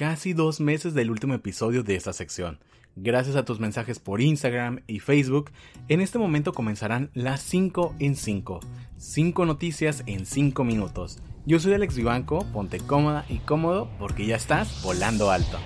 casi dos meses del último episodio de esta sección. Gracias a tus mensajes por Instagram y Facebook, en este momento comenzarán las 5 en 5. 5 noticias en 5 minutos. Yo soy Alex Vivanco, ponte cómoda y cómodo porque ya estás volando alto.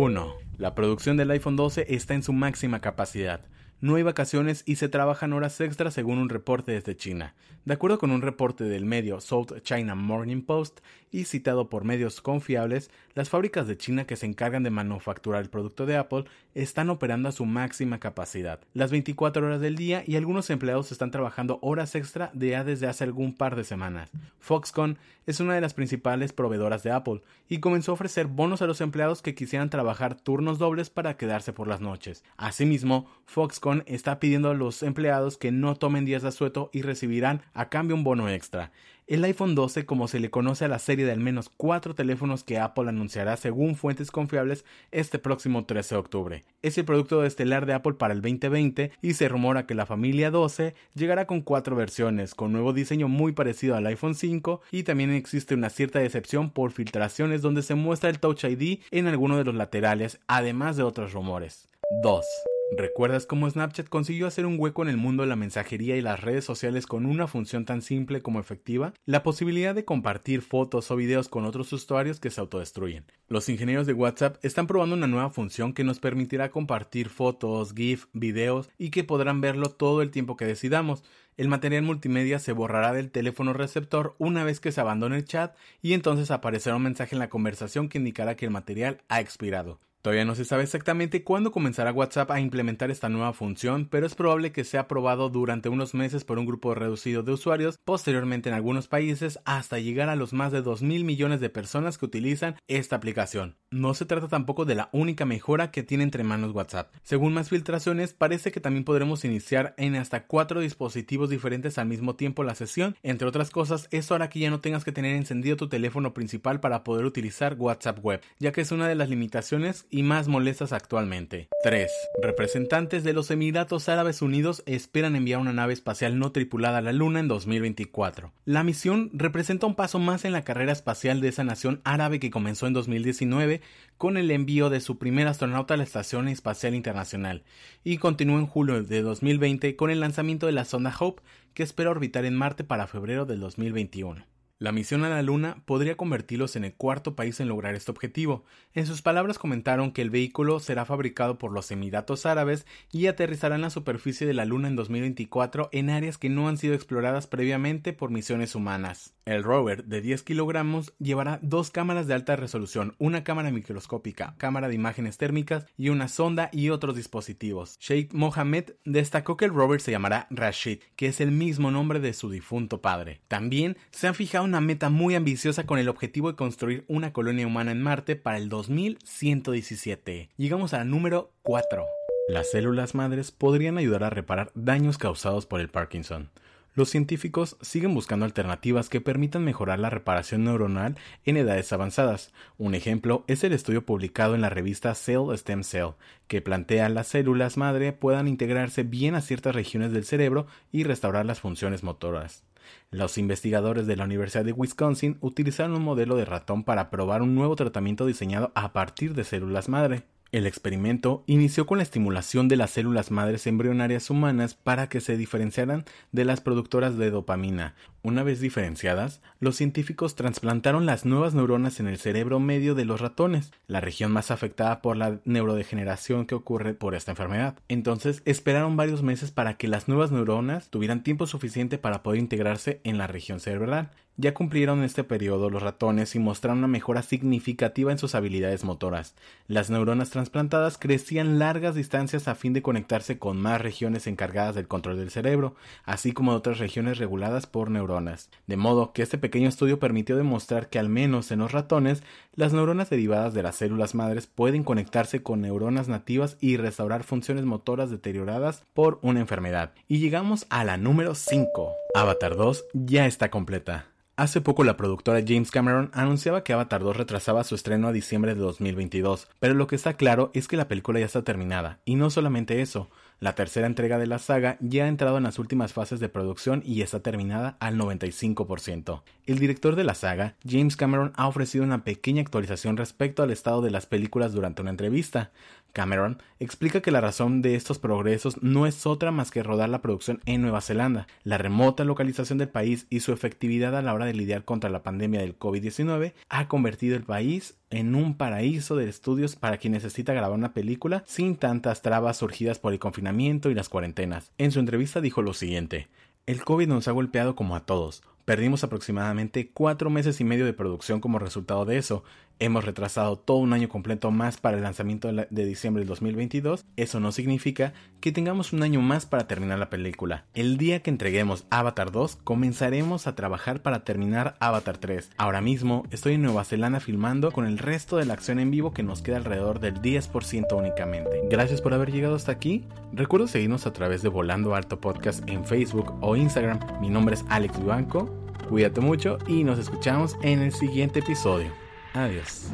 1. La producción del iPhone 12 está en su máxima capacidad no hay vacaciones y se trabajan horas extras según un reporte desde China. De acuerdo con un reporte del medio South China Morning Post y citado por medios confiables, las fábricas de China que se encargan de manufacturar el producto de Apple están operando a su máxima capacidad, las 24 horas del día y algunos empleados están trabajando horas extra ya desde hace algún par de semanas. Foxconn es una de las principales proveedoras de Apple y comenzó a ofrecer bonos a los empleados que quisieran trabajar turnos dobles para quedarse por las noches. Asimismo, Foxconn está pidiendo a los empleados que no tomen días de asueto y recibirán a cambio un bono extra. El iPhone 12, como se le conoce a la serie de al menos cuatro teléfonos que Apple anunciará según fuentes confiables este próximo 13 de octubre. Es el producto estelar de Apple para el 2020 y se rumora que la familia 12 llegará con cuatro versiones, con nuevo diseño muy parecido al iPhone 5 y también existe una cierta decepción por filtraciones donde se muestra el Touch ID en alguno de los laterales, además de otros rumores. 2. ¿Recuerdas cómo Snapchat consiguió hacer un hueco en el mundo de la mensajería y las redes sociales con una función tan simple como efectiva? La posibilidad de compartir fotos o videos con otros usuarios que se autodestruyen. Los ingenieros de WhatsApp están probando una nueva función que nos permitirá compartir fotos, GIF, videos y que podrán verlo todo el tiempo que decidamos. El material multimedia se borrará del teléfono receptor una vez que se abandone el chat y entonces aparecerá un mensaje en la conversación que indicará que el material ha expirado. Todavía no se sabe exactamente cuándo comenzará WhatsApp a implementar esta nueva función, pero es probable que sea aprobado durante unos meses por un grupo reducido de usuarios, posteriormente en algunos países hasta llegar a los más de 2 mil millones de personas que utilizan esta aplicación. No se trata tampoco de la única mejora que tiene entre manos WhatsApp. Según más filtraciones, parece que también podremos iniciar en hasta cuatro dispositivos diferentes al mismo tiempo la sesión. Entre otras cosas, esto hará que ya no tengas que tener encendido tu teléfono principal para poder utilizar WhatsApp Web, ya que es una de las limitaciones más molestas actualmente. 3. Representantes de los Emiratos Árabes Unidos esperan enviar una nave espacial no tripulada a la Luna en 2024. La misión representa un paso más en la carrera espacial de esa nación árabe que comenzó en 2019 con el envío de su primer astronauta a la Estación Espacial Internacional y continúa en julio de 2020 con el lanzamiento de la sonda Hope que espera orbitar en Marte para febrero del 2021. La misión a la Luna podría convertirlos en el cuarto país en lograr este objetivo. En sus palabras comentaron que el vehículo será fabricado por los Emiratos Árabes y aterrizará en la superficie de la Luna en 2024 en áreas que no han sido exploradas previamente por misiones humanas. El rover de 10 kilogramos llevará dos cámaras de alta resolución, una cámara microscópica, cámara de imágenes térmicas y una sonda y otros dispositivos. Sheikh Mohammed destacó que el rover se llamará Rashid, que es el mismo nombre de su difunto padre. También se han fijado una meta muy ambiciosa con el objetivo de construir una colonia humana en Marte para el 2117. Llegamos al número 4. Las células madres podrían ayudar a reparar daños causados por el Parkinson. Los científicos siguen buscando alternativas que permitan mejorar la reparación neuronal en edades avanzadas. Un ejemplo es el estudio publicado en la revista Cell Stem Cell, que plantea las células madre puedan integrarse bien a ciertas regiones del cerebro y restaurar las funciones motoras. Los investigadores de la Universidad de Wisconsin utilizaron un modelo de ratón para probar un nuevo tratamiento diseñado a partir de células madre. El experimento inició con la estimulación de las células madres embrionarias humanas para que se diferenciaran de las productoras de dopamina. Una vez diferenciadas, los científicos trasplantaron las nuevas neuronas en el cerebro medio de los ratones, la región más afectada por la neurodegeneración que ocurre por esta enfermedad. Entonces esperaron varios meses para que las nuevas neuronas tuvieran tiempo suficiente para poder integrarse en la región cerebral. Ya cumplieron este periodo los ratones y mostraron una mejora significativa en sus habilidades motoras. Las neuronas trasplantadas crecían largas distancias a fin de conectarse con más regiones encargadas del control del cerebro, así como de otras regiones reguladas por neuronas. De modo que este pequeño estudio permitió demostrar que al menos en los ratones, las neuronas derivadas de las células madres pueden conectarse con neuronas nativas y restaurar funciones motoras deterioradas por una enfermedad. Y llegamos a la número 5. Avatar 2 ya está completa. Hace poco la productora James Cameron anunciaba que Avatar 2 retrasaba su estreno a diciembre de 2022, pero lo que está claro es que la película ya está terminada, y no solamente eso, la tercera entrega de la saga ya ha entrado en las últimas fases de producción y está terminada al 95%. El director de la saga, James Cameron, ha ofrecido una pequeña actualización respecto al estado de las películas durante una entrevista. Cameron explica que la razón de estos progresos no es otra más que rodar la producción en Nueva Zelanda. La remota localización del país y su efectividad a la hora de lidiar contra la pandemia del COVID-19 ha convertido el país en un paraíso de estudios para quien necesita grabar una película sin tantas trabas surgidas por el confinamiento y las cuarentenas. En su entrevista dijo lo siguiente, el COVID nos ha golpeado como a todos. Perdimos aproximadamente cuatro meses y medio de producción como resultado de eso. Hemos retrasado todo un año completo más para el lanzamiento de diciembre del 2022. Eso no significa que tengamos un año más para terminar la película. El día que entreguemos Avatar 2, comenzaremos a trabajar para terminar Avatar 3. Ahora mismo estoy en Nueva Zelanda filmando con el resto de la acción en vivo que nos queda alrededor del 10% únicamente. Gracias por haber llegado hasta aquí. Recuerda seguirnos a través de Volando Alto Podcast en Facebook o Instagram. Mi nombre es Alex Vivanco. Cuídate mucho y nos escuchamos en el siguiente episodio. Adiós.